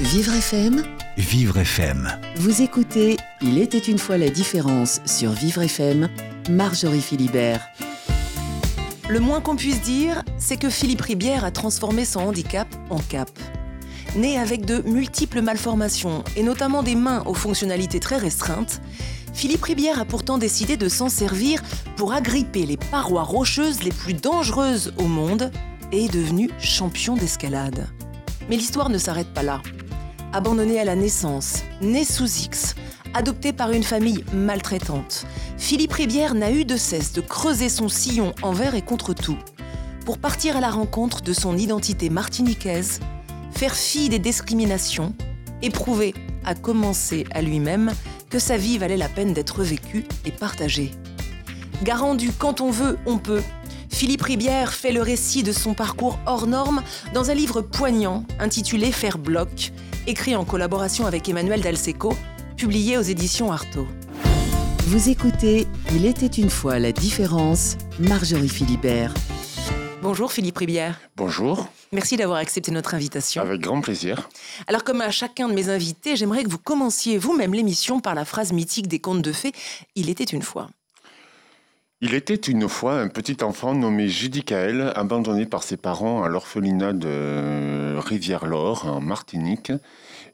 Vivre FM Vivre FM. Vous écoutez Il était une fois la différence sur Vivre FM, Marjorie Philibert. Le moins qu'on puisse dire, c'est que Philippe Ribière a transformé son handicap en cap. Né avec de multiples malformations, et notamment des mains aux fonctionnalités très restreintes, Philippe Ribière a pourtant décidé de s'en servir pour agripper les parois rocheuses les plus dangereuses au monde et est devenu champion d'escalade. Mais l'histoire ne s'arrête pas là. Abandonné à la naissance, né sous X, adopté par une famille maltraitante, Philippe Ribière n'a eu de cesse de creuser son sillon envers et contre tout, pour partir à la rencontre de son identité martiniquaise, faire fi des discriminations et prouver, à commencer à lui-même, que sa vie valait la peine d'être vécue et partagée. Garant du quand on veut, on peut, Philippe Ribière fait le récit de son parcours hors norme dans un livre poignant intitulé Faire bloc, écrit en collaboration avec Emmanuel Dalseco, publié aux éditions Artaud. Vous écoutez Il était une fois la différence, Marjorie Philibert. Bonjour Philippe Ribière. Bonjour. Merci d'avoir accepté notre invitation. Avec grand plaisir. Alors comme à chacun de mes invités, j'aimerais que vous commenciez vous-même l'émission par la phrase mythique des contes de fées Il était une fois. Il était une fois un petit enfant nommé Judicaël, abandonné par ses parents à l'orphelinat de Rivière-Laure, en Martinique,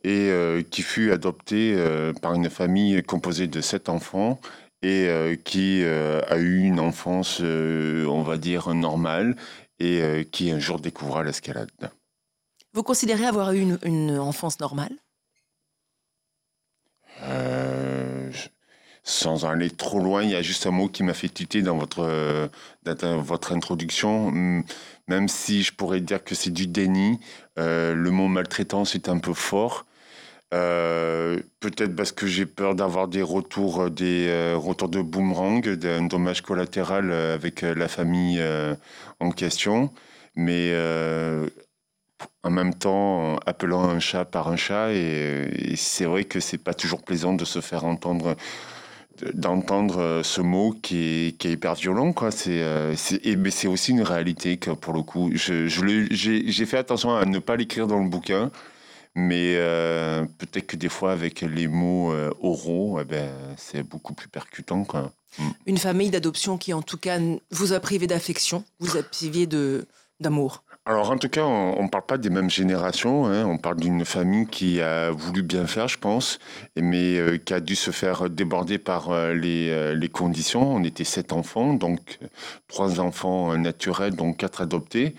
et euh, qui fut adopté euh, par une famille composée de sept enfants et euh, qui a eu une enfance, on va dire, normale, et qui un jour découvra l'escalade. Vous considérez avoir eu une, une enfance normale? Sans aller trop loin, il y a juste un mot qui m'a fait titer dans votre, euh, dans votre introduction. Même si je pourrais dire que c'est du déni, euh, le mot maltraitance est un peu fort. Euh, peut-être parce que j'ai peur d'avoir des retours, des retours de boomerang, d'un dommage collatéral avec la famille en question. Mais en même temps, appelant un chat par un chat, et, et c'est vrai que c'est pas toujours plaisant de se faire entendre d'entendre euh, ce mot qui est, qui est hyper violent quoi c'est euh, mais c'est aussi une réalité que pour le coup je, j'ai fait attention à ne pas l'écrire dans le bouquin mais euh, peut-être que des fois avec les mots oraux eh ben, c'est beaucoup plus percutant quoi. Mm. une famille d'adoption qui en tout cas vous a privé d'affection vous a privé de d'amour alors en tout cas, on ne parle pas des mêmes générations, hein. on parle d'une famille qui a voulu bien faire, je pense, mais euh, qui a dû se faire déborder par euh, euh, les, conditions. On était sept enfants, donc trois enfants naturels, donc quatre adoptés.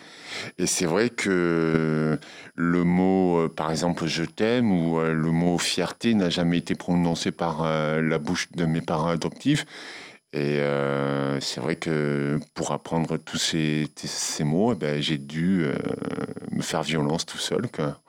Et c'est vrai que le mot, par exemple, je t'aime ou le mot fierté n'a jamais été prononcé par la bouche de mes parents adoptifs. Et euh, c'est vrai que pour apprendre tous ces, ces mots, eh ben, j'ai dû euh, me faire violence tout seul. Quoi.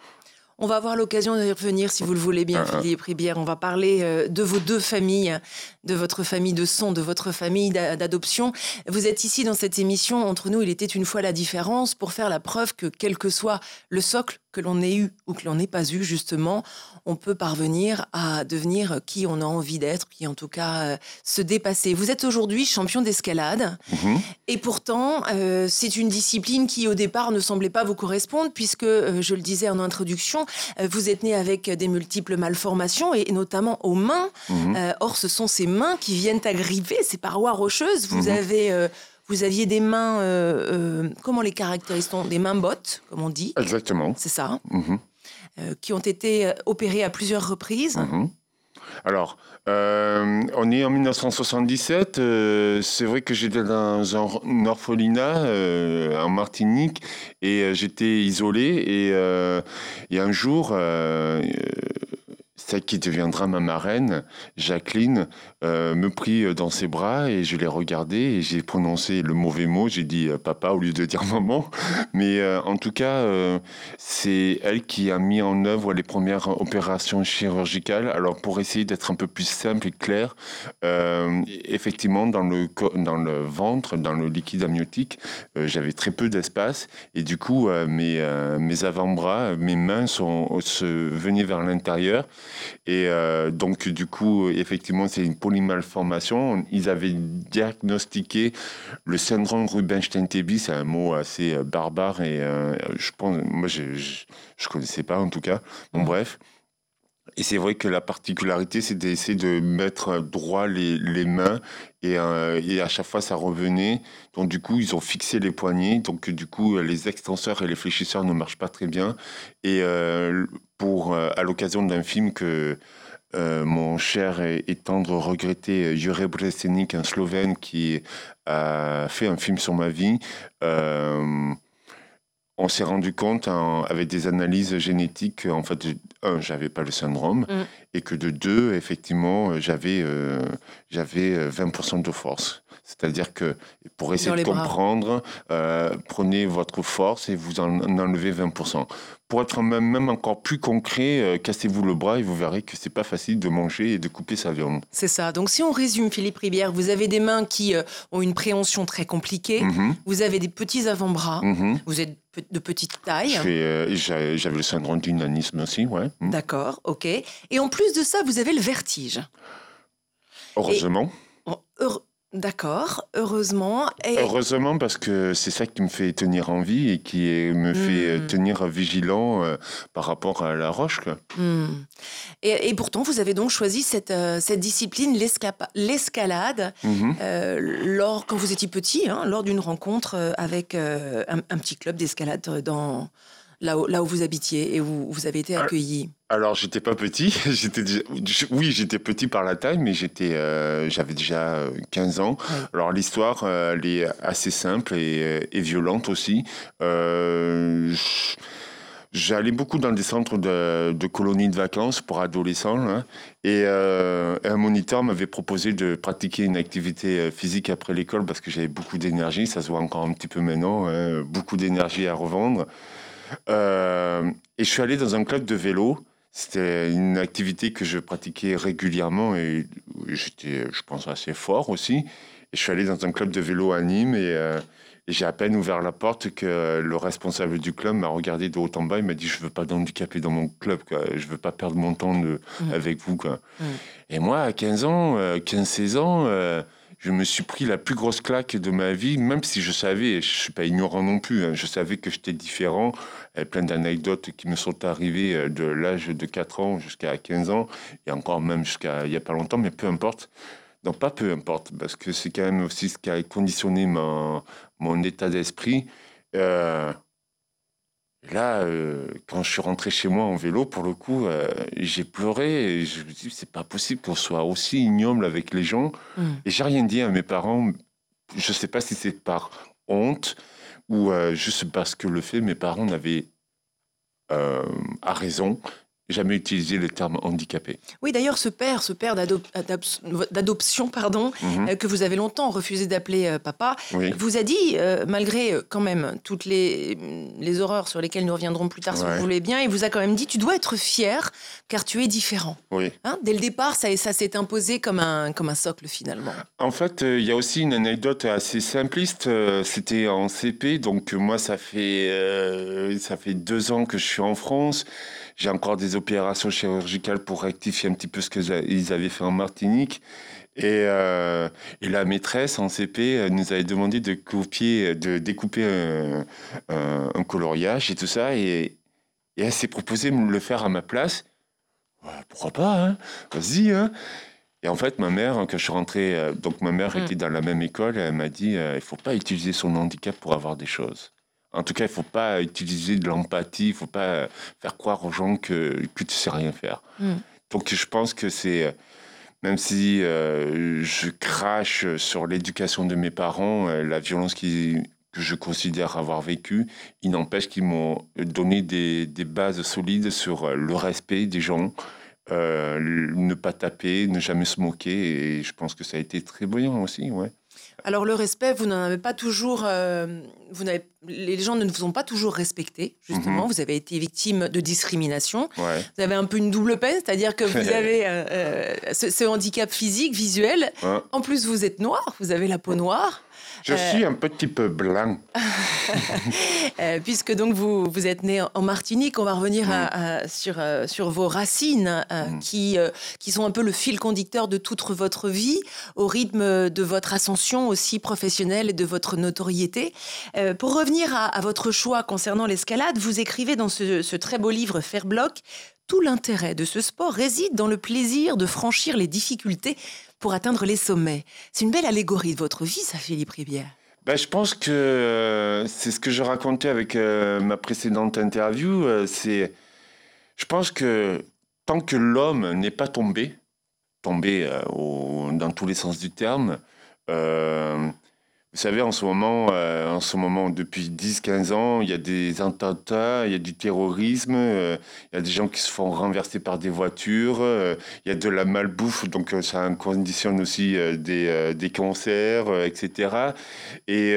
On va avoir l'occasion d'y revenir si vous le voulez bien, ah, ah. Philippe Ribière. On va parler euh, de vos deux familles, de votre famille de son, de votre famille d'adoption. Vous êtes ici dans cette émission, entre nous, il était une fois la différence, pour faire la preuve que quel que soit le socle que l'on ait eu ou que l'on n'ait pas eu, justement, on peut parvenir à devenir qui on a envie d'être, qui en tout cas euh, se dépasser. Vous êtes aujourd'hui champion d'escalade mhm. et pourtant euh, c'est une discipline qui au départ ne semblait pas vous correspondre puisque, je le disais en introduction, vous êtes né avec des multiples malformations et notamment aux mains. Mhm. or, ce sont ces mains qui viennent agripper ces parois rocheuses. Vous mhm. avez euh, vous aviez des mains, euh, euh, comment les caractérise-t-on? Des mains bottes, comme on dit. Exactement. C'est ça. Qui ont été opérées à plusieurs reprises. Mhm. Alors, on est en 1977. c'est vrai que j'étais dans un orphelinat en Martinique et j'étais isolé. Et, et, un jour, celle qui deviendra ma marraine, Jacqueline, euh, me prit euh, dans ses bras et je l'ai regardée et j'ai prononcé le mauvais mot. J'ai dit euh, papa au lieu de dire maman. Mais en tout cas, c'est elle qui a mis en œuvre les premières opérations chirurgicales. Alors pour essayer d'être un peu plus simple et clair, effectivement dans le ventre, dans le liquide amniotique, j'avais très peu d'espace et du coup mes avant-bras, mes mains se venaient vers l'intérieur Et euh, donc, du coup, effectivement, c'est une polymalformation. Ils avaient diagnostiqué le syndrome Rubinstein-Teby. C'est un mot assez euh, barbare et je pense, moi, je ne connaissais pas en tout cas. Bon, bref. Et c'est vrai que la particularité, c'est d'essayer de mettre droit les, les mains et, euh, et, à chaque fois, ça revenait. Donc, du coup, ils ont fixé les poignets. Donc, du coup, les extenseurs et les fléchisseurs ne marchent pas très bien. Et euh, pour, euh, à l'occasion d'un film que mon cher et, tendre regretté Jure Bresenik, un Slovène qui a fait un film sur ma vie, on s'est rendu compte avec des analyses génétiques, en fait, un, j'avais pas le syndrome, mm. et que de deux, effectivement, j'avais euh, j'avais 20% euh, de force. C'est-à-dire que pour essayer de comprendre, euh, prenez votre force et vous en, enlevez 20%. Pour être même, même encore plus concret, cassez-vous le bras et vous verrez que c'est pas facile de manger et de couper sa viande. C'est ça. Donc si on résume, Philippe Ribière, vous avez des mains qui ont une préhension très compliquée, mm-hmm. vous avez des petits avant-bras, mm-hmm. vous êtes de petite taille. Euh, j'avais le syndrome du nanisme aussi, ouais. Hmm. D'accord, ok. Et en plus de ça, vous avez le vertige. Heureusement. D'accord, heureusement. Heureusement parce que c'est ça qui me fait tenir en vie et qui me fait hmm. tenir vigilant euh, par rapport à la roche. Hmm. Et, pourtant, vous avez donc choisi cette, euh, cette discipline, l'escalade, mhm. euh, lors, quand vous étiez petit, hein, lors d'une rencontre avec un, un, petit club d'escalade dans, là où, là où vous habitiez et où vous avez été ah, accueilli Alors, j'étais pas petit. j'étais oui, j'étais petit par la taille, mais j'étais, euh, j'avais déjà 15 ans. Alors, l'histoire, euh, elle est assez simple et, et violente aussi. Euh, J'allais beaucoup dans des centres de, de, colonies de vacances pour adolescents. Hein, et euh, un moniteur m'avait proposé de pratiquer une activité physique après l'école parce que j'avais beaucoup d'énergie. Ça se voit encore un petit peu maintenant. Hein, beaucoup d'énergie à revendre. Euh, et je suis allé dans un club de vélo. C'était une activité que je pratiquais régulièrement et j'étais, je pense, assez fort aussi. Et je suis allé dans un club de vélo à Nîmes et, euh, j'ai à peine ouvert la porte que le responsable du club m'a regardé de haut en bas. Il m'a dit Je veux pas d'handicapé dans mon club, quoi. je veux pas perdre mon temps de, mmh. avec vous. Quoi. Mmh. Et moi, à 15 ans, 15-16 euh, ans, je me suis pris la plus grosse claque de ma vie, même si je savais, je suis pas ignorant non plus, hein, je savais que j'étais différent. Plein d'anecdotes qui me sont arrivées euh, de l'âge de 4 ans jusqu'à 15 ans, et encore même jusqu'à il n'y a pas longtemps, mais peu importe. Non, pas peu importe, parce que c'est quand même aussi ce qui a conditionné mon, mon état d'esprit. Euh, là, euh, quand je suis rentré chez moi en vélo, pour le coup, euh, j'ai pleuré et je me dis, c'est pas possible qu'on soit aussi ignoble avec les gens. Mm. Et j'ai rien dit à mes parents. Je sais pas si c'est par honte ou euh, juste parce que le fait, mes parents n'avaient à raison jamais utilisé le terme handicapé. Oui, d'ailleurs, ce père, ce père d'adoption, pardon, mhm. euh, que vous avez longtemps refusé d'appeler euh, papa, vous a dit, euh, malgré quand même toutes les, les horreurs sur lesquelles nous reviendrons plus tard, si vous voulez bien, il vous a quand même dit, tu dois être fier, car tu es différent. Oui. Hein, dès le départ, ça, ça s'est imposé comme un, comme un socle finalement. En fait, il y a aussi une anecdote assez simpliste. C'était en CP, donc moi, ça fait, ça fait deux ans que je suis en France. J'ai encore des opérations chirurgicales pour rectifier un petit peu ce qu'ils avaient fait en Martinique. Et, euh, et, la maîtresse en CP euh, nous avait demandé de copier, de découper un, coloriage et tout ça. Et, et elle s'est proposé de me le faire à ma place. pourquoi pas, hein? Vas-y, hein et en fait, ma mère, quand je suis rentré, euh, donc ma mère mm. était dans la même école, elle m'a dit, il faut pas utiliser son handicap pour avoir des choses. En tout cas, il ne faut pas utiliser de l'empathie, il ne faut pas faire croire aux gens que, que tu sais rien faire. Mm. Donc je pense que c'est, même si euh, je crache sur l'éducation de mes parents, euh, la violence que je considère avoir vécue, il n'empêche qu'ils m'ont donné des, des, bases solides sur euh, le respect des gens, ne pas taper, ne jamais se moquer, et je pense que ça a été très brillant aussi, ouais. Alors le respect, vous n'en avez pas toujours, euh, vous n'avez, les gens ne vous ont pas toujours respecté, justement. Mhm. Vous avez été victime de discrimination. Vous avez un peu une double peine, c'est-à-dire que vous avez euh, euh, ce, handicap physique, visuel. En plus, vous êtes noir, vous avez la peau noire. Je suis un petit peu blanc. puisque donc vous, vous êtes né en Martinique, on va revenir sur, sur vos racines mm. qui, qui sont un peu le fil conducteur de toute votre vie, au rythme de votre ascension aussi professionnelle et de votre notoriété. pour revenir à, votre choix concernant l'escalade, vous écrivez dans ce, ce très beau livre Faire bloc tout l'intérêt de ce sport réside dans le plaisir de franchir les difficultés pour atteindre les sommets. C'est une belle allégorie de votre vie, ça, Philippe Rivière. Ben, je pense que euh, c'est ce que je racontais avec euh, ma précédente interview. Euh, c'est, je pense que tant que l'homme n'est pas tombé, tombé dans tous les sens du terme, vous savez, en ce moment, euh, en ce moment depuis 10-15 ans, il y a des attentats, il y a du terrorisme, euh, il y a des gens qui se font renverser par des voitures, euh, il y a de la malbouffe, donc ça conditionne aussi des, des, cancers, etc. Et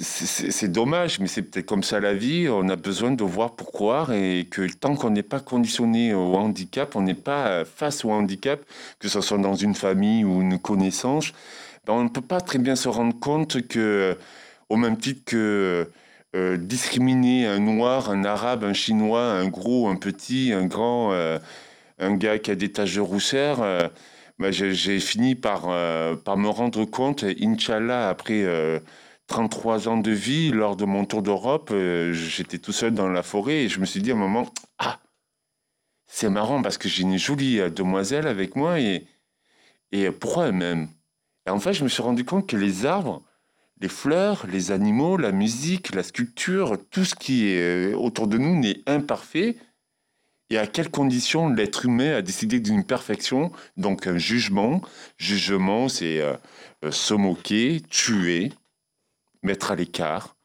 c'est dommage, mais c'est peut-être comme ça la vie. On a besoin de voir pourquoi et que tant qu'on n'est pas conditionné au handicap, on n'est pas face au handicap, que ce soit dans une famille ou une connaissance, on ne peut pas très bien se rendre compte que, euh, au même titre que euh, discriminer un noir, un arabe, un chinois, un gros, un petit, un grand, euh, un gars qui a des taches de rousseur, ben, j'ai fini par, par me rendre compte, Inch'Allah, après 33 ans de vie, lors de mon tour d'Europe, j'étais tout seul dans la forêt et je me suis dit à un moment, ah, c'est marrant parce que j'ai une jolie demoiselle avec moi et, et pourquoi elle-même et en fait, je me suis rendu compte que les arbres, les fleurs, les animaux, la musique, la sculpture, tout ce qui est euh, autour de nous n'est imparfait. Et à quelles conditions l'être humain a décidé d'une perfection? Donc un jugement. Jugement, c'est euh, euh, se moquer, tuer, mettre à l'écart.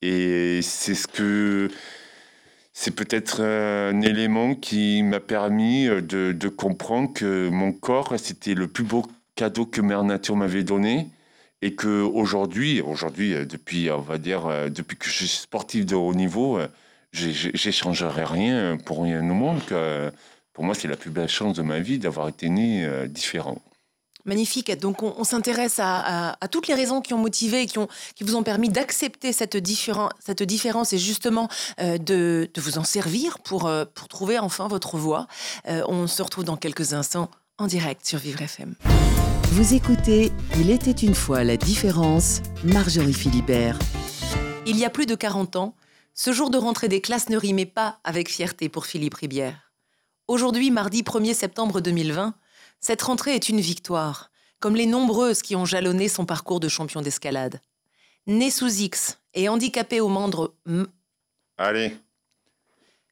Et c'est ce que c'est peut-être un élément qui m'a permis de, de, comprendre que mon corps, c'était le plus beau cadeau que Mère Nature m'avait donné et que aujourd'hui, aujourd'hui, euh, depuis, on va dire, euh, depuis que je suis sportif de haut niveau, euh, j'échangerai rien pour rien au monde. Que, pour moi, c'est la plus belle chance de ma vie d'avoir été né différent. Magnifique. Donc, on, s'intéresse à, toutes les raisons qui ont motivé et qui, ont, qui vous ont permis d'accepter cette, cette différence et justement de, de, vous en servir pour, pour trouver enfin votre voie. on se retrouve dans quelques instants en direct sur Vivre FM. Vous écoutez Il était une fois la différence, Marjorie Philibert. Il y a plus de 40 ans, ce jour de rentrée des classes ne rimait pas avec fierté pour Philippe Ribière. Aujourd'hui, mardi 1er septembre 2020, cette rentrée est une victoire, comme les nombreuses qui ont jalonné son parcours de champion d'escalade. Né sous X et handicapé aux membres... Allez.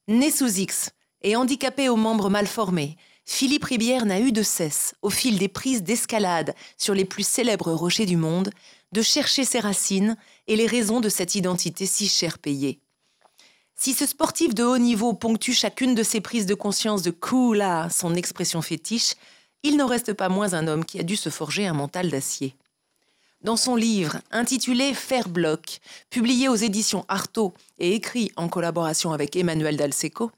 Né sous X et handicapé aux membres mal formés, Philippe Ribière n'a eu de cesse, au fil des prises d'escalade sur les plus célèbres rochers du monde, de chercher ses racines et les raisons de cette identité si cher payée. Si ce sportif de haut niveau ponctue chacune de ses prises de conscience de cool son expression fétiche, il n'en reste pas moins un homme qui a dû se forger un mental d'acier. Dans son livre intitulé Faire bloc, publié aux éditions Artaud et écrit en collaboration avec Emmanuel Dalseco,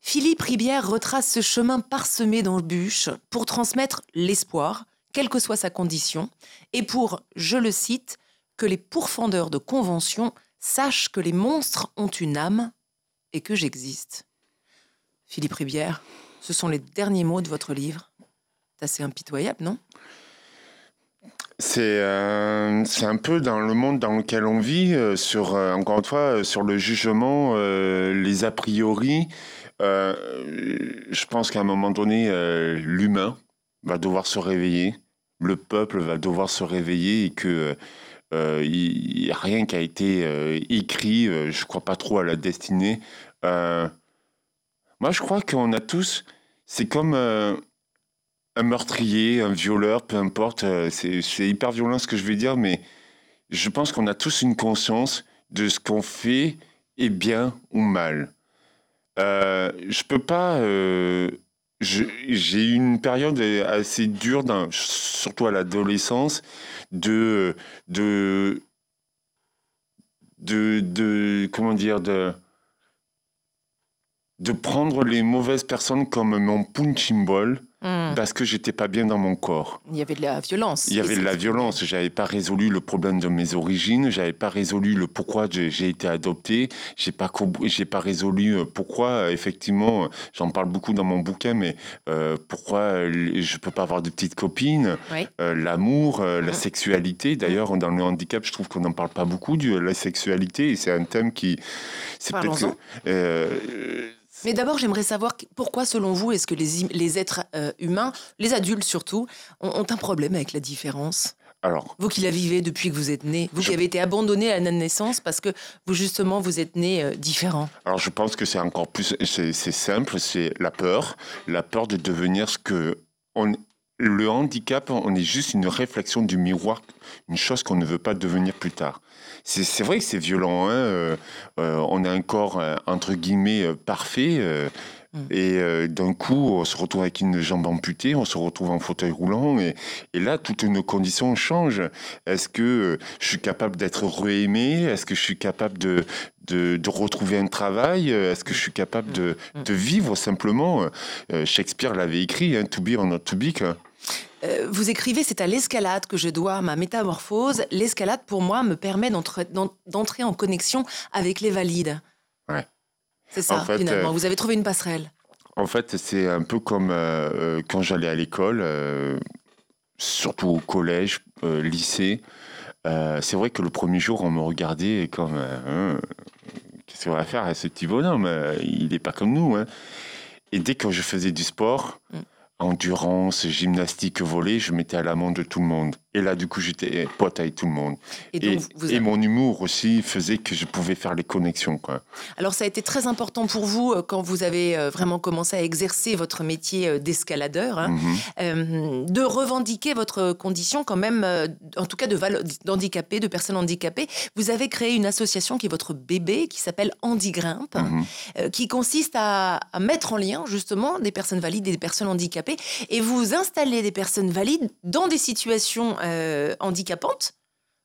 Philippe Ribière retrace ce chemin parsemé d'embûches pour transmettre l'espoir, quelle que soit sa condition, et pour, je le cite, que les pourfendeurs de conventions sachent que les monstres ont une âme et que j'existe. Philippe Ribière, ce sont les derniers mots de votre livre. C'est assez impitoyable, non? Euh, c'est un peu dans le monde dans lequel on vit, euh, sur, euh, encore une fois, sur le jugement, les a priori, euh, je pense qu'à un moment donné, euh, l'humain va devoir se réveiller, le peuple va devoir se réveiller et que euh, rien qui a été écrit. je ne crois pas trop à la destinée. moi, je crois qu'on a tous. C'est comme un meurtrier, un violeur, peu importe. c'est hyper violent ce que je vais dire, mais je pense qu'on a tous une conscience de ce qu'on fait est bien ou mal. Euh, je peux pas. Euh, j'ai eu une période assez dure, surtout à l'adolescence, de, de, de, comment dire, de, de prendre les mauvaises personnes comme mon punching ball Hmm. parce que j'étais pas bien dans mon corps. Il y avait de la violence. Il y avait de la violence. J'avais pas résolu le problème de mes origines. J'avais pas résolu le pourquoi j'ai été adopté. J'ai pas j'ai pas résolu euh, pourquoi euh, effectivement. J'en parle beaucoup dans mon bouquin, mais euh, pourquoi je peux pas avoir de petites copines. Oui. Euh, L'amour, euh, la Mhm. sexualité. D'ailleurs, dans le handicap, je trouve qu'on n'en parle pas beaucoup de la sexualité. Et c'est un thème qui. c'est peut-être euh, Mais d'abord, j'aimerais savoir qu- pourquoi, selon vous, est-ce que les, êtres euh, humains, les adultes surtout, ont, ont un problème avec la différence? Alors, Vous qui la vivez depuis que vous êtes né, vous Je- qui avez été abandonné à la naissance parce que vous, justement, vous êtes né euh, différent. Alors je pense que c'est encore plus, c'est simple, c'est la peur, la peur de devenir ce que on, le handicap, on est juste une réflexion du miroir, une chose qu'on ne veut pas devenir plus tard. C'est vrai que c'est violent, hein, euh, euh, on a un corps euh, entre guillemets parfait. Mm. Et d'un coup, on se retrouve avec une jambe amputée, on se retrouve en fauteuil roulant, et, et là, toutes nos conditions changent. Est-ce que je suis capable d'être re-aimé? Est-ce que je suis capable de, de, de retrouver un travail? Est-ce que je suis capable de, Mm. de vivre simplement? Shakespeare l'avait écrit, hein, to be or not to be. quoi. Euh, vous écrivez, c'est à l'escalade que je dois ma métamorphose. L'escalade, pour moi, me permet d'entre- d'en- d'entrer en connexion avec les valides. Ouais. C'est ça, En fait, finalement. euh, Vous avez trouvé une passerelle. En fait, c'est un peu comme euh, quand j'allais à l'école, euh, surtout au collège, lycée. C'est vrai que le premier jour, on me regardait comme Hein, qu'est-ce qu'on va faire à ce petit bonhomme? Il n'est pas comme nous. hein. Et dès que je faisais du sport, Mm. Endurance, gymnastique, volley, je mettais à l'amende de tout le monde. Et là, du coup, j'étais pote avec tout le monde. Et Et, donc, vous et avez- mon humour aussi faisait que je pouvais faire les connexions. Quoi. Alors, ça a été très important pour vous euh, quand vous avez euh, vraiment commencé à exercer votre métier euh, d'escaladeur, hein, Mhm. euh, de revendiquer votre condition quand même, en tout cas de de personnes handicapées. Vous avez créé une association qui est votre bébé, qui s'appelle Handigrimpe, euh, qui consiste à, à mettre en lien justement des personnes valides et des personnes handicapées, et vous installez des personnes valides dans des situations euh, handicapantes.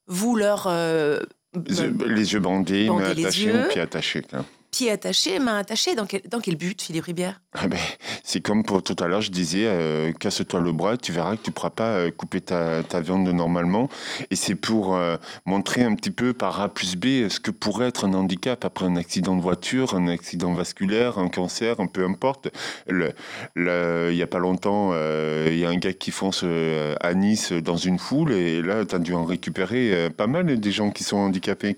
Vous leur euh, Les yeux- Les yeux bandés, les attachées, yeux. pieds attachés. quoi. Pieds attachés, mains attachées. Dans quel, dans quel but, Philippe Ribière? Ah ben, c'est comme pour tout à l'heure, je disais, euh, casse-toi le bras, tu verras que tu ne pourras pas euh, couper ta, ta viande normalement. Et c'est pour euh, montrer un petit peu par A plus B ce que pourrait être un handicap après un accident de voiture, un accident vasculaire, un cancer, un peu importe. Il n'y a pas longtemps, il y a un gars qui fonce à Nice dans une foule et là, tu as dû en récupérer pas mal des gens qui sont handicapés.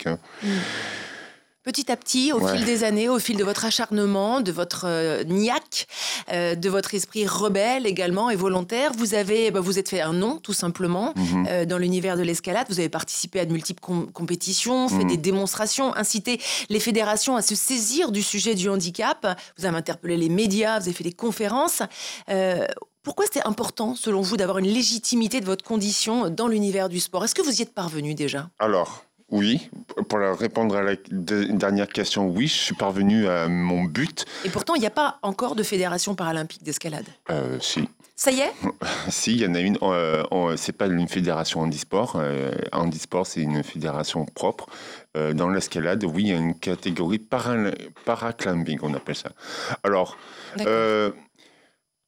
Petit à petit, au Ouais. fil des années, au fil de votre acharnement, de votre euh, niaque, euh, de votre esprit rebelle également et volontaire, vous avez, bah, vous êtes fait un nom tout simplement Mhm. euh, dans l'univers de l'escalade. Vous avez participé à de multiples com- compétitions, fait Mhm. des démonstrations, incité les fédérations à se saisir du sujet du handicap. Vous avez interpellé les médias, vous avez fait des conférences. Euh, pourquoi c'était important, selon vous, d'avoir une légitimité de votre condition dans l'univers du sport? Est-ce que vous y êtes parvenu déjà? Alors, oui, pour répondre à la de- dernière question, oui, je suis parvenu à mon but. Et pourtant, il n'y a pas encore de fédération paralympique d'escalade. Euh, si, Ça y est? Si, il y en a une. euh, c'est pas une fédération handisport. Euh, handisport, c'est une fédération propre. Euh, dans l'escalade, oui, il y a une catégorie para, paraclimbing, on appelle ça. Alors, D'accord. euh,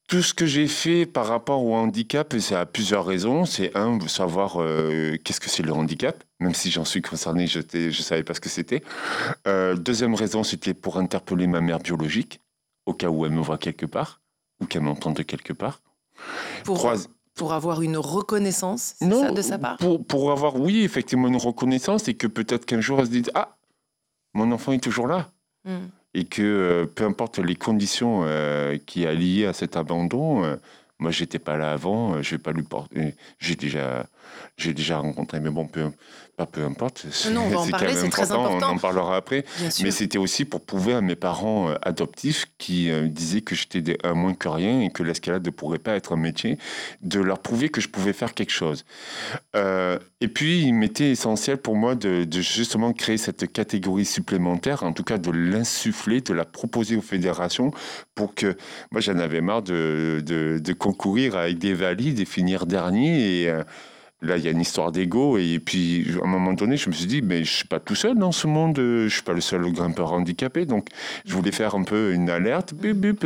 tout ce que j'ai fait par rapport au handicap, c'est à plusieurs raisons. C'est un, savoir euh, qu'est-ce que c'est le handicap, même si j'en suis concerné, je ne savais pas ce que c'était. Euh, deuxième raison, c'était pour interpeller ma mère biologique, au cas où elle me voit quelque part, ou qu'elle m'entende quelque part. pour, Trois- pour avoir une reconnaissance non, ça, de sa part? Pour, pour avoir, oui, effectivement, une reconnaissance et que peut-être qu'un jour, elle se dise Ah, mon enfant est toujours là. Hmm. Et que euh, peu importe les conditions euh, qui a liées à cet abandon, euh, moi, j'étais pas là avant, je vais pas lui porter. J'ai déjà, j'ai déjà rencontré, mais bon, peu, pas peu importe. Non, on va en parler, c'est très important. On en parlera après. Mais c'était aussi pour prouver à mes parents euh, adoptifs qui euh, disaient que j'étais un moins que rien et que l'escalade ne pourrait pas être un métier, de leur prouver que je pouvais faire quelque chose. Euh, et puis, il m'était essentiel pour moi de, de justement créer cette catégorie supplémentaire, en tout cas de l'insuffler, de la proposer aux fédérations pour que. Moi, j'en avais marre de, de, de concourir avec des valides et finir dernier. Et, euh, Là, il y a une histoire d'ego. Et puis, à un moment donné, je me suis dit, mais je suis pas tout seul dans ce monde. Je suis pas le seul grimpeur handicapé. Donc, je voulais faire un peu une alerte.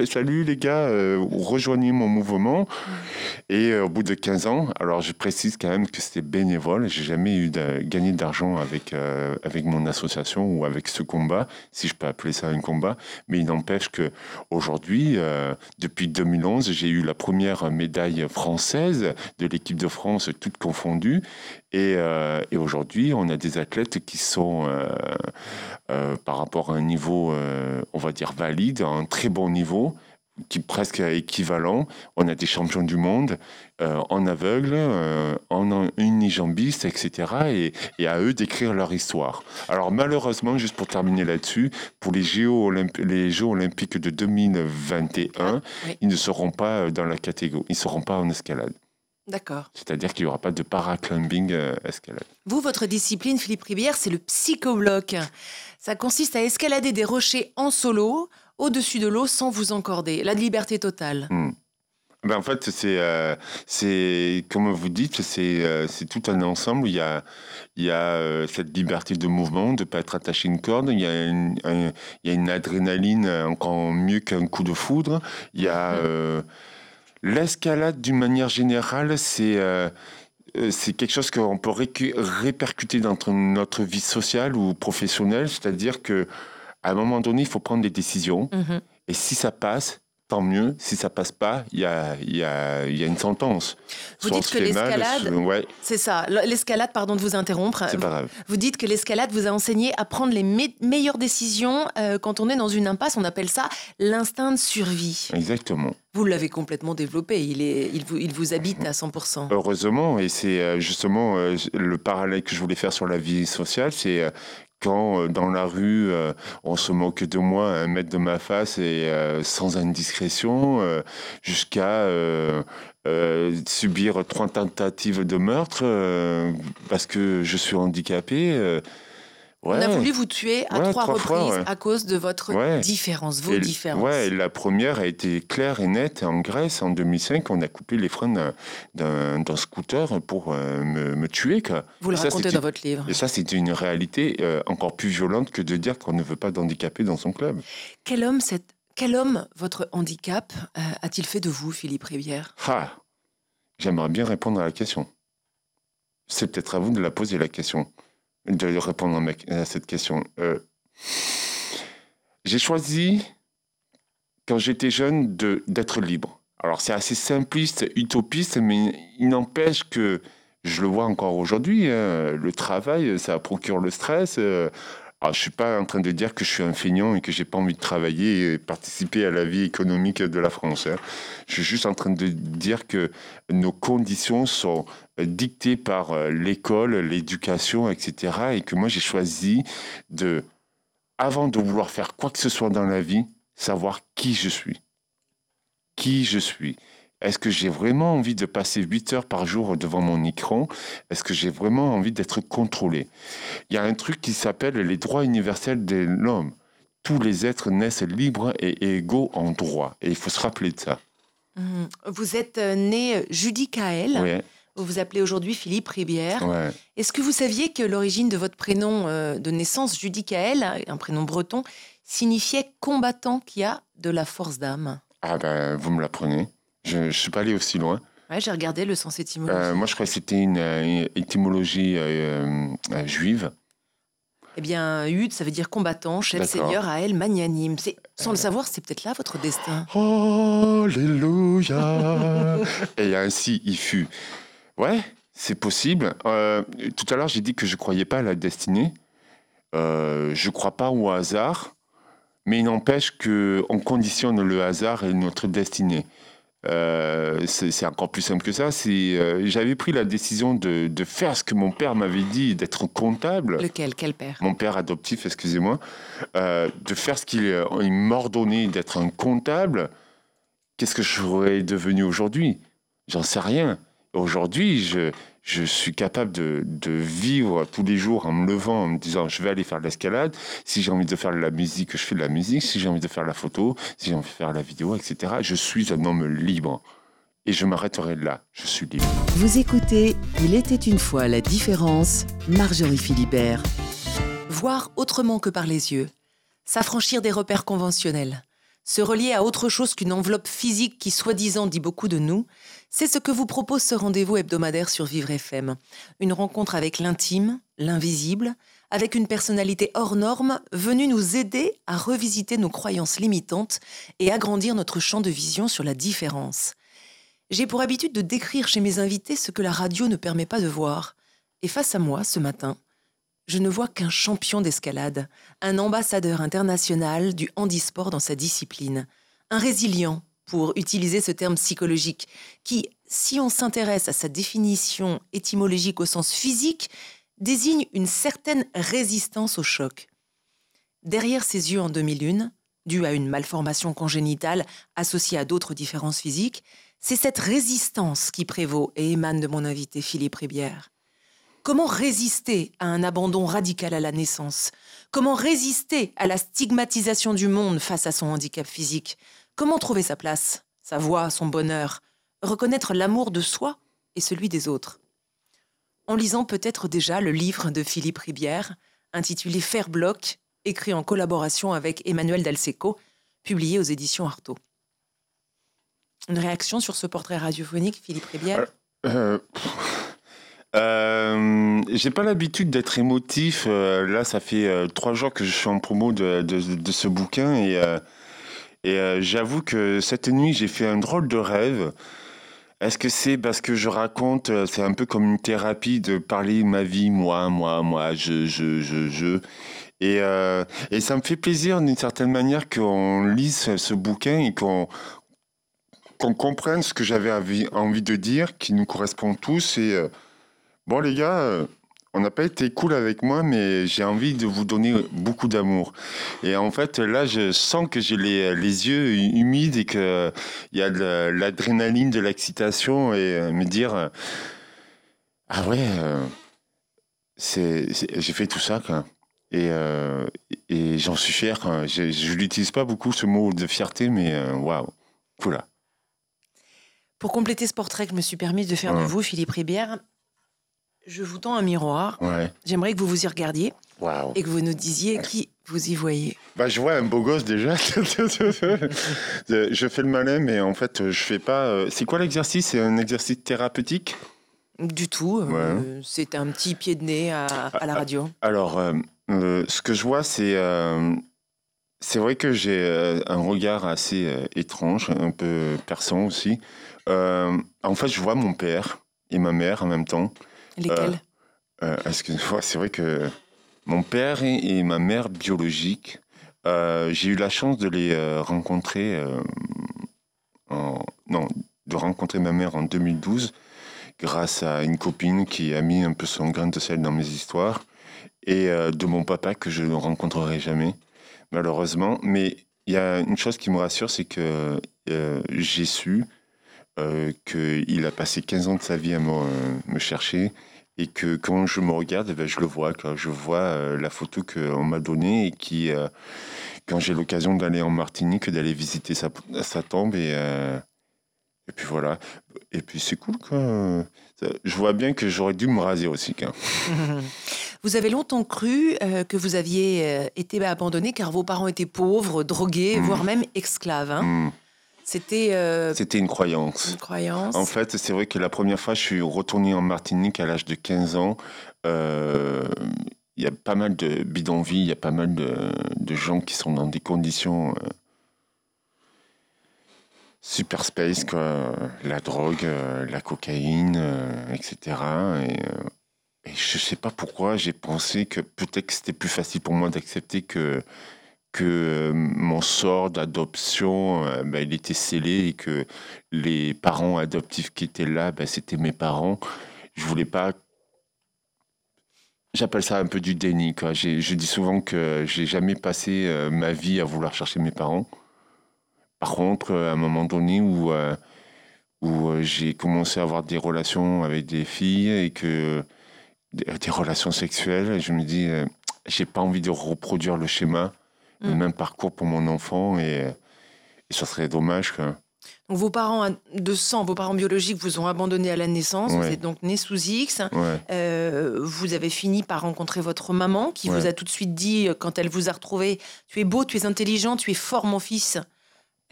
Salut les gars, euh, rejoignez mon mouvement. Et euh, au bout de 15 ans, alors je précise quand même que c'était bénévole. J'ai jamais eu de, gagné d'argent avec, euh, avec mon association ou avec ce combat, si je peux appeler ça un combat. Mais il n'empêche que aujourd'hui, depuis 2011, j'ai eu la première médaille française de l'équipe de France, toute confondue euh, et, aujourd'hui, on a des athlètes qui sont, euh, euh, par rapport à un niveau, on va dire, valide, à un très bon niveau, qui est presque équivalent. On a des champions du monde en aveugle, en unijambiste, etc. Et, à eux d'écrire leur histoire. Alors malheureusement, juste pour terminer là-dessus, pour les Jeux, les Jeux olympiques de 2021, ah, ils ne seront pas dans la catégorie, ils ne seront pas en escalade. D'accord. C'est-à-dire qu'il n'y aura pas de paraclimbing euh, escalade. Vous, votre discipline, Philippe Ribière, c'est le psychobloc. Ça consiste à escalader des rochers en solo, au-dessus de l'eau, sans vous encorder. La liberté totale. Hmm. Ben en fait, c'est, euh, c'est comme vous dites, c'est, euh, c'est tout un ensemble. Il y a, il y a cette liberté de mouvement, de ne pas être attaché à une corde. Il y a une, il y a une adrénaline encore mieux qu'un coup de foudre. Il y a... Mhm. L'escalade, d'une manière générale, c'est euh, euh, c'est quelque chose qu'on peut répercuter dans notre vie sociale ou professionnelle, c'est-à-dire que à un moment donné, il faut prendre des décisions. Mm-hmm. Et si ça passe, tant mieux. Si ça passe pas, il y a, y, a, y a, une sentence. Vous dites que l'escalade, c'est ça. L'escalade, pardon de vous interrompre. C'est pas grave. Vous dites que l'escalade vous a enseigné à prendre les meilleures décisions euh, quand on est dans une impasse. On appelle ça l'instinct de survie. Exactement. Vous l'avez complètement développé. Il, est, il, vous, il vous habite à 100%. Heureusement, et c'est euh, justement euh, le parallèle que je voulais faire sur la vie sociale, c'est quand euh, dans la rue euh, on se moque de moi à un mètre de ma face et euh, sans indiscrétion, jusqu'à subir trois tentatives de meurtre parce que je suis handicapé. On a voulu vous tuer à trois, reprises à cause de votre différence, vos différences. Ouais, la première a été claire et nette en Grèce en 2005. On a coupé les freins d'un scooter pour euh, me, tuer. Quoi. Vous le racontez dans votre livre. Et ça, c'est une réalité euh, encore plus violente que de dire qu'on ne veut pas d'handicapés dans son club. Quel homme, cette... Quel homme votre handicap euh, a-t-il fait de vous, Philippe Rivière? Ah, J'aimerais bien répondre à la question. C'est peut-être à vous de la poser la question de répondre à cette question. Euh, j'ai choisi, quand j'étais jeune, d'être libre. Alors c'est assez simpliste, utopiste, mais il n'empêche que je le vois encore aujourd'hui. Hein, le travail, ça procure le stress. Euh, alors, je suis pas en train de dire que je suis un feignant et que j'ai pas envie de travailler et participer à la vie économique de la France. Hein. Je suis juste en train de dire que nos conditions sont dictées par euh, l'école, l'éducation, etc. Et que moi, j'ai choisi de, avant de vouloir faire quoi que ce soit dans la vie, savoir qui je suis. Qui je suis. Est-ce que j'ai vraiment envie de passer 8 heures par jour devant mon écran? Est-ce que j'ai vraiment envie d'être contrôlé? Il y a un truc qui s'appelle les droits universels de l'homme. Tous les êtres naissent libres et égaux en droit. Et il faut se rappeler de ça. Mmh. Vous êtes euh, né Judy Kael. Vous vous appelez aujourd'hui Philippe Ribière. Est-ce que vous saviez que l'origine de votre prénom euh, de naissance, Judy Kael, un prénom breton, signifiait combattant qui a de la force d'âme? Ah ben, vous me l'apprenez. Je ne suis pas allé aussi loin. Ouais, j'ai regardé le sens étymologique. Euh, moi, je crois que c'était une, euh, étymologie euh, juive. Eh bien, Hud, ça veut dire combattant, chef, seigneur, à elle, magnanime. C'est, sans le savoir, c'est peut-être là votre destin. Alléluia Et ainsi il fut. Ouais, c'est possible. tout à l'heure, j'ai dit que je ne croyais pas à la destinée. je ne crois pas au hasard. Mais il n'empêche qu'on conditionne le hasard et notre destinée. Euh, c'est encore plus simple que ça. Euh, j'avais pris la décision de, faire ce que mon père m'avait dit, d'être comptable. Lequel? Quel père? Mon père adoptif, excusez-moi. Euh, de faire ce qu'il m'ordonnait d'être un comptable. Qu'est-ce que je serais devenu aujourd'hui? J'en sais rien. Aujourd'hui, je, je suis capable de, vivre tous les jours en me levant, en me disant je vais aller faire de l'escalade. Si j'ai envie de faire de la musique, je fais de la musique. Si j'ai envie de faire la photo, si j'ai envie de faire la vidéo, etc. Je suis un homme libre. et je m'arrêterai là. Je suis libre. Vous écoutez Il était une fois la différence, Marjorie Philibert. Voir autrement que par les yeux, s'affranchir des repères conventionnels, se relier à autre chose qu'une enveloppe physique qui soi-disant dit beaucoup de nous, c'est ce que vous propose ce rendez-vous hebdomadaire sur Vivre FM. Une rencontre avec l'intime, l'invisible, avec une personnalité hors norme venue nous aider à revisiter nos croyances limitantes et agrandir notre champ de vision sur la différence. J'ai pour habitude de décrire chez mes invités ce que la radio ne permet pas de voir. Et face à moi, ce matin, je ne vois qu'un champion d'escalade, un ambassadeur international du handisport dans sa discipline, un résilient, pour utiliser ce terme psychologique, qui, si on s'intéresse à sa définition étymologique au sens physique, désigne une certaine résistance au choc. Derrière ses yeux en 2001, dû à une malformation congénitale associée à d'autres différences physiques, c'est cette résistance qui prévaut et émane de mon invité Philippe Ribière. Comment résister à un abandon radical à la naissance? Comment résister à la stigmatisation du monde face à son handicap physique? Comment trouver sa place, sa voix, son bonheur? Reconnaître l'amour de soi et celui des autres En lisant peut-être déjà le livre de Philippe Ribière, intitulé Faire bloc, écrit en collaboration avec Emmanuel Dalseco, publié aux éditions Artaud. Une réaction sur ce portrait radiophonique, Philippe Ribière? Euh, euh, j'ai pas l'habitude d'être émotif. Euh, là, ça fait euh, trois jours que je suis en promo de, de, ce bouquin et, et j'avoue que cette nuit, j'ai fait un drôle de rêve. Est-ce que c'est parce que je raconte, c'est un peu comme une thérapie de parler ma vie, moi, moi, moi, je, je, je, je. Et, et ça me fait plaisir d'une certaine manière qu'on lise ce bouquin et qu'on qu'on comprenne ce que j'avais envie de dire, qui nous correspond tous. Et Bon, les gars, euh, on n'a pas été cool avec moi, mais j'ai envie de vous donner beaucoup d'amour. Et en fait, là, je sens que j'ai les, les yeux humides et qu'il y a de l'adrénaline, de l'excitation et euh, me dire euh, Ah ouais, c'est, j'ai fait tout ça, quoi. Et, et j'en suis fier. Je ne l'utilise pas beaucoup, ce mot de fierté, mais waouh, voilà. Pour compléter ce portrait que je me suis permis de faire de vous, Philippe Ribière, je vous tends un miroir. J'aimerais que vous vous y regardiez et que vous nous disiez qui vous y voyez. Bah, je vois un beau gosse déjà. je fais le malin, mais en fait, je fais pas. Euh, c'est quoi l'exercice? C'est un exercice thérapeutique? Du tout. Euh, c'est un petit pied de nez à, la radio. Alors, euh, ce que je vois, c'est. c'est vrai que j'ai un regard assez étrange, un peu perçant aussi. en fait, je vois mon père et ma mère en même temps. Lesquels euh, euh c'est vrai que mon père et, ma mère biologique, euh, j'ai eu la chance de les rencontrer, non, de rencontrer ma mère en 2012 grâce à une copine qui a mis un peu son grain de sel dans mes histoires et de mon papa que je ne rencontrerai jamais, malheureusement. Mais il y a une chose qui me rassure, c'est que j'ai su qu'il a passé 15 ans de sa vie à me, chercher et que quand je me regarde, ben, je le vois. Quand je vois euh, la photo qu'on m'a donnée et qui, euh, quand j'ai l'occasion d'aller en Martinique, d'aller visiter sa, sa tombe et, et puis voilà. Et puis c'est cool quoi. Je vois bien que j'aurais dû me raser aussi. Quoi. Vous avez longtemps cru que vous aviez été abandonné car vos parents étaient pauvres, drogués, mmh. voire même esclaves. Hein. Mmh. C'était. Euh, C'était une croyance. Une croyance. En fait, c'est vrai que la première fois, je suis retourné en Martinique à l'âge de 15 ans. Euh, il y a pas mal de bidonvilles, il y a pas mal de, gens qui sont dans des conditions euh, super space, quoi. La drogue, la cocaïne, etc. Et, et je sais pas pourquoi j'ai pensé que peut-être que c'était plus facile pour moi d'accepter que que euh, mon sort d'adoption, ben, il était scellé et que les parents adoptifs qui étaient là, ben, c'était mes parents. Je voulais pas. J'appelle ça un peu du déni. Quoi. Je dis souvent que j'ai jamais passé euh, ma vie à vouloir chercher mes parents. Par contre, à un moment donné où, où j'ai commencé à avoir des relations avec des filles et que des, relations sexuelles, je me dis, j'ai pas envie de reproduire le schéma le mm. même parcours pour mon enfant et, et ça serait dommage. Que... Donc vos parents de sang, vos parents biologiques vous ont abandonné à la naissance. Vous êtes donc né sous X. Euh, vous avez fini par rencontrer votre maman qui vous a tout de suite dit, euh, quand elle vous a retrouvé, tu es beau, tu es intelligent, tu es fort, mon fils.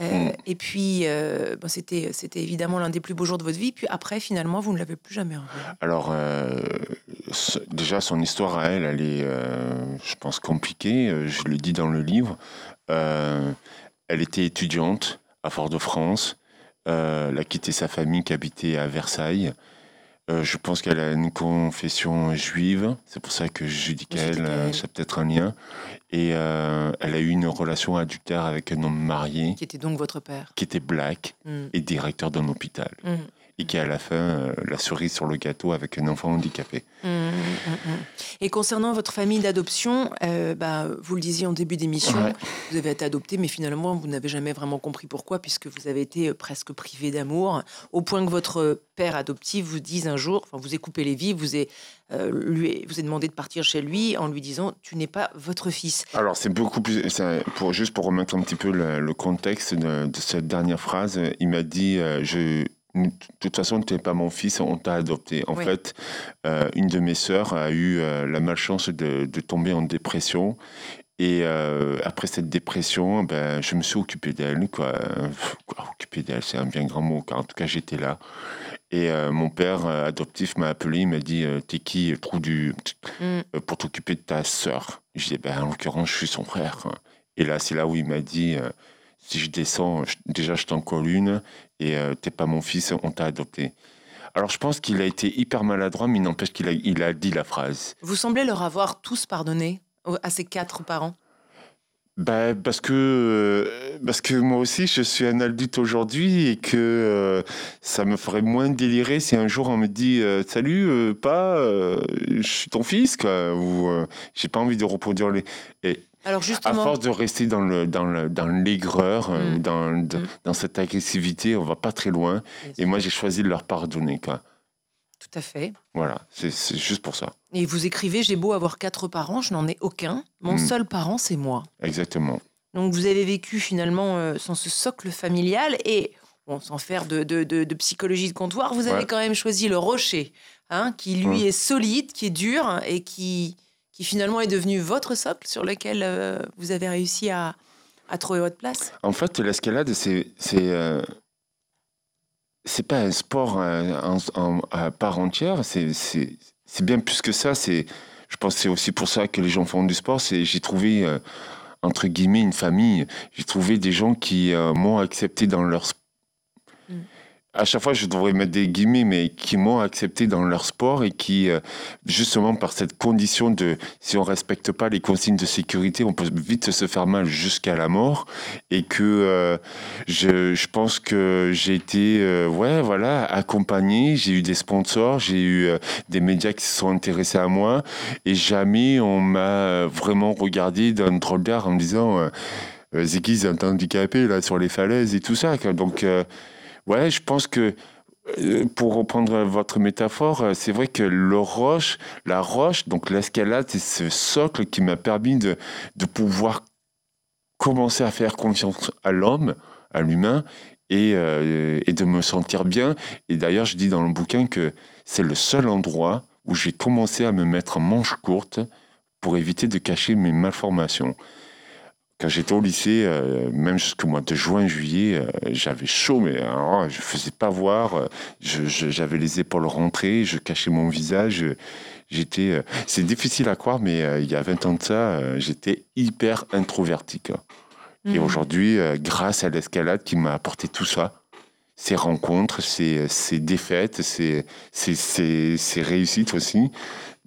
Euh. Et puis, c'était, c'était évidemment l'un des plus beaux jours de votre vie. Puis après, finalement, vous ne l'avez plus jamais. Alors, déjà, son histoire à elle, elle est, je pense, compliquée. Je le dis dans le livre. elle était étudiante à Fort-de-France. Euh, elle a quitté sa famille qui habitait à Versailles. Euh, je pense qu'elle a une confession juive, c'est pour ça que je dis qu'elle, euh, c'est peut-être un lien. Et elle a eu une relation adultère avec un homme marié. Qui était donc votre père. Qui était black mm. et directeur d'un hôpital. Mm et qui à la fin euh, la cerise sur le gâteau avec un enfant handicapé. Mmh, mmh, mmh, et concernant votre famille d'adoption, euh, bah, vous le disiez en début d'émission, vous avez été adopté, mais finalement vous n'avez jamais vraiment compris pourquoi, puisque vous avez été euh, presque privé d'amour, au point que votre père adoptif vous dise un jour, enfin vous ait coupé les vies, vous ait, lui, vous ait demandé de partir chez lui en lui disant tu n'es pas votre fils. Alors c'est beaucoup plus, pour, juste pour remettre un petit peu le, contexte de, de, cette dernière phrase, il m'a dit je de toute façon, tu n'es pas mon fils, on t'a adopté. En fait, euh, une de mes sœurs a eu euh, la malchance de, tomber en dépression. Et euh, après cette dépression, ben, je me suis occupé d'elle. Quoi. occupé d'elle, c'est un bien grand mot, car en tout cas, j'étais là. Et mon père adoptif m'a appelé, il m'a dit T'es qui trou du... Mm. pour t'occuper de ta sœur? Je dis ben, En l'occurrence, je suis son frère. Et là, c'est là où il m'a dit si je descends, déjà je t'en colle une et euh, t'es pas mon fils, on t'a adopté. Alors je pense qu'il a été hyper maladroit, mais il n'empêche qu'il a, il a dit la phrase. Vous semblez leur avoir tous pardonné à ses quatre parents? Bah, parce que euh, parce que moi aussi je suis un adulte aujourd'hui et que euh, ça me ferait moins délirer si un jour on me dit salut pas je suis ton fils quoi ou j'ai pas envie de reproduire les et alors justement, à force de rester dans le dans le, dans l'aigreur, euh, mm. dans, mm. dans cette agressivité, on va pas très loin. Et moi, j'ai choisi de leur pardonner, quoi. Tout à fait. Voilà, c'est juste pour ça. Et vous écrivez, j'ai beau avoir quatre parents, je n'en ai aucun. Mon mm. seul parent, c'est moi. Exactement. Donc vous avez vécu finalement euh, sans ce socle familial et bon, sans faire de, de, de, psychologie de comptoir, vous avez quand même choisi le rocher, hein, qui lui est solide, qui est dur et qui finalement est devenu votre socle sur lequel euh, vous avez réussi à, à, trouver votre place? En fait, l'escalade, c'est c'est euh, c'est pas un sport euh, à part entière. C'est bien plus que ça. C'est je pense c'est aussi pour ça que les gens font du sport. C'est j'ai trouvé entre guillemets une famille. J'ai trouvé des gens qui m'ont accepté dans leur sport à chaque fois, je devrais mettre des guillemets, mais qui m'ont accepté dans leur sport et qui, euh, justement, par cette condition de, si on respecte pas les consignes de sécurité, on peut vite se faire mal jusqu'à la mort. Et que euh, je, je, pense que j'ai été, euh, ouais, voilà, accompagné. J'ai eu des sponsors, j'ai eu des médias qui se sont intéressés à moi, et jamais on m'a vraiment regardé d'un drôle d'air en me disant, Ziggy, c'est un handicapé là sur les falaises et tout ça. Donc Ouais, je pense que euh, pour reprendre votre métaphore, euh, c'est vrai que le roche, la roche, donc l'escalade, c'est ce socle qui m'a permis de, de pouvoir commencer à faire confiance à l'homme, à l'humain, et, euh, et, de me sentir bien. Et d'ailleurs, je dis dans le bouquin que c'est le seul endroit où j'ai commencé à me mettre en manche courte pour éviter de cacher mes malformations. Quand j'étais au lycée, euh, même jusqu'au mois de juin, juillet, euh, j'avais chaud, mais alors, je faisais pas voir. Euh, j'avais les épaules rentrées, je cachais mon visage. J'étais, c'est difficile à croire, mais il y a 20 ans de ça, j'étais hyper introverti. Et mhm. aujourd'hui, grâce à l'escalade qui m'a apporté tout ça, ces rencontres, ces, ces défaites, ces, ces, ces, réussites aussi,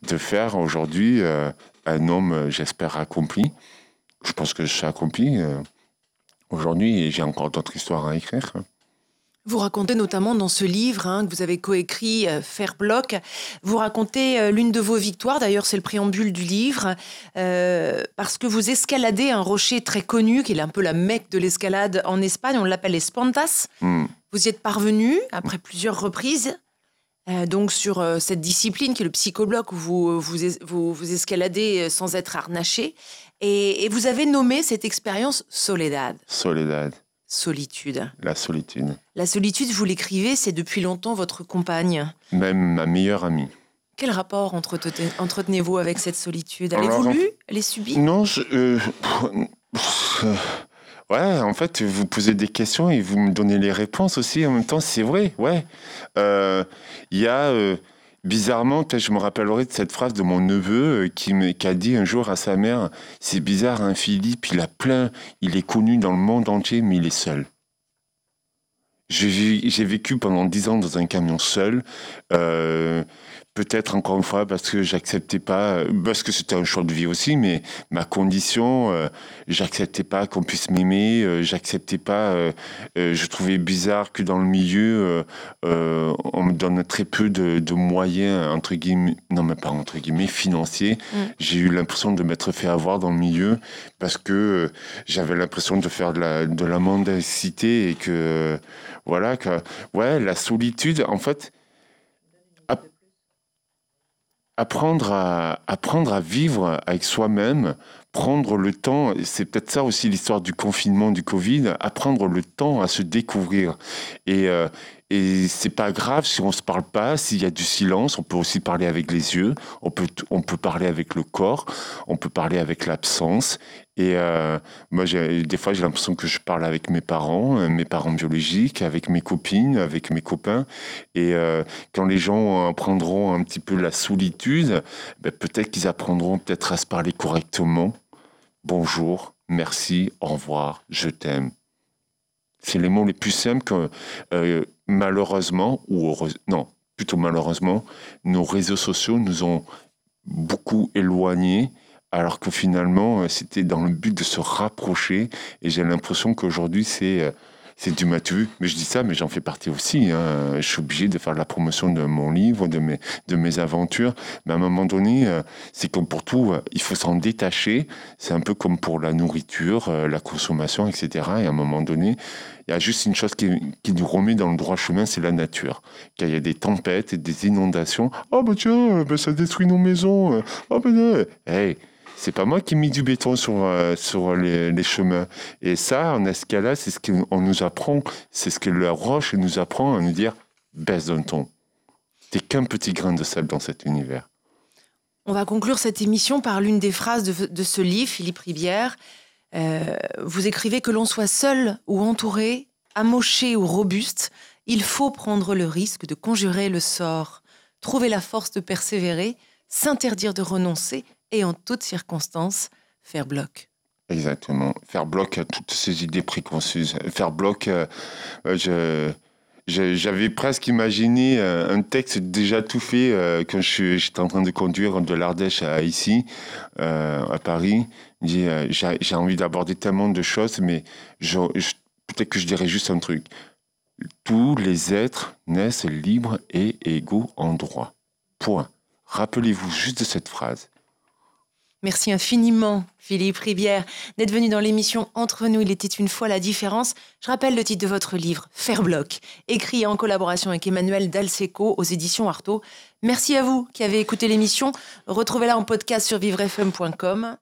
de faire aujourd'hui un homme, j'espère, accompli je pense que suis accompli euh, aujourd'hui et j'ai encore d'autres histoires à écrire. Vous racontez notamment dans ce livre hein, que vous avez coécrit, euh, Faire bloc, vous racontez euh, l'une de vos victoires, d'ailleurs c'est le préambule du livre, parce que vous escaladez un rocher très connu, qui est un peu la mecque de l'escalade en Espagne, on l'appelle Espantas. Hmm. Vous y êtes parvenu après plusieurs reprises. Donc sur cette discipline qui est le psychobloc où vous, vous, vous escaladez sans être harnaché. Et, vous avez nommé cette expérience Soledad. Soledad. solitude. La solitude. La solitude, vous l'écrivez, c'est depuis longtemps votre compagne. Même ma meilleure amie. Quel rapport entretenez- entretenez-vous avec cette solitude? Alors, voulue Elle est subie? Non, je, euh, euh, ouais, en fait, vous posez des questions et vous me donnez les réponses aussi. En même temps, c'est vrai, ouais. Euh, Il y a, euh, bizarrement, peut-être je me rappellerai de cette phrase de mon neveu euh, qui, me, a dit un jour à sa mère C'est bizarre, hein, Philippe, il a plein, il est connu dans le monde entier, mais il est seul. J'ai vé- j'ai vécu pendant dix ans dans un camion seul. Peut-être encore une fois parce que j'acceptais pas, euh, parce que c'était un choix de vie aussi, mais ma condition, euh, j'acceptais pas qu'on puisse m'aimer, euh, j'acceptais pas, euh, je trouvais bizarre que dans le milieu, on me donne très peu de, de moyens, entre guillemets, non mais pas entre guillemets, financiers. Mm. J'ai eu l'impression de m'être fait avoir dans le milieu parce que j'avais l'impression de faire de la, de la mendacité et que, voilà, que, ouais, la solitude, en fait, apprendre à, apprendre à vivre avec soi-même, prendre le temps, c'est peut-être ça aussi l'histoire du confinement, du Covid, apprendre le temps à se découvrir. Et, euh, et c'est pas grave si on se parle pas, s'il y a du silence, on peut aussi parler avec les yeux, on peut, on peut parler avec le corps, on peut parler avec l'absence. Et euh, moi, des fois, j'ai l'impression que je parle avec mes parents, euh, mes parents biologiques, avec mes copines, avec mes copains. Et euh, quand les gens apprendront un petit peu la solitude, ben, peut-être qu'ils apprendront peut-être à se parler correctement. Bonjour, merci, au revoir, je t'aime. C'est les mots les plus simples que, euh, malheureusement, ou non, plutôt malheureusement, nos réseaux sociaux nous ont beaucoup éloignés, alors que finalement, euh, c'était dans le but de se rapprocher. Et j'ai l'impression qu'aujourd'hui, c'est euh, c'est du matu. Mais je dis ça, mais j'en fais partie aussi. hein. Je suis obligé de faire la promotion de mon livre, de mes, de mes aventures. Mais à un moment donné, euh, c'est comme pour tout, euh, il faut s'en détacher. C'est un peu comme pour la nourriture, euh, la consommation, etc. Et à un moment donné, il y a juste une chose qui, qui nous remet dans le droit chemin, c'est la nature. Quand il y a des tempêtes et des inondations, oh bah tiens, bah, ça détruit nos maisons. Oh bah. Hey, c'est pas moi qui ai mis du béton sur, euh, sur les, chemins. Et ça, en escalade, c'est ce qu'on nous apprend, c'est ce que la roche nous apprend à nous dire baisse d'un ton. T'es qu'un petit grain de sable dans cet univers. On va conclure cette émission par l'une des phrases de, de ce livre, Philippe Ribière. Euh, vous écrivez que l'on soit seul ou entouré, amoché ou robuste, il faut prendre le risque de conjurer le sort, trouver la force de persévérer, s'interdire de renoncer et en toutes circonstances faire bloc. Exactement. Faire bloc à toutes ces idées préconçues. Faire bloc, euh, euh, je- j'avais presque imaginé euh, un texte déjà tout fait euh, quand j'étais en train de conduire de l'Ardèche à ici, à Paris. Euh, J'ai envie d'aborder tellement de choses, mais peut-être que je dirais juste un truc. Tous les êtres naissent libres et égaux en droit. Point. Rappelez-vous juste de cette phrase. Merci infiniment, Philippe Ribière, d'être venu dans l'émission Entre nous, il était une fois la différence. Je rappelle le titre de votre livre, Faire bloc, écrit en collaboration avec Emmanuel Dalseco aux éditions Artaud. Merci à vous qui avez écouté l'émission. Retrouvez-la en podcast sur vivrefm.com.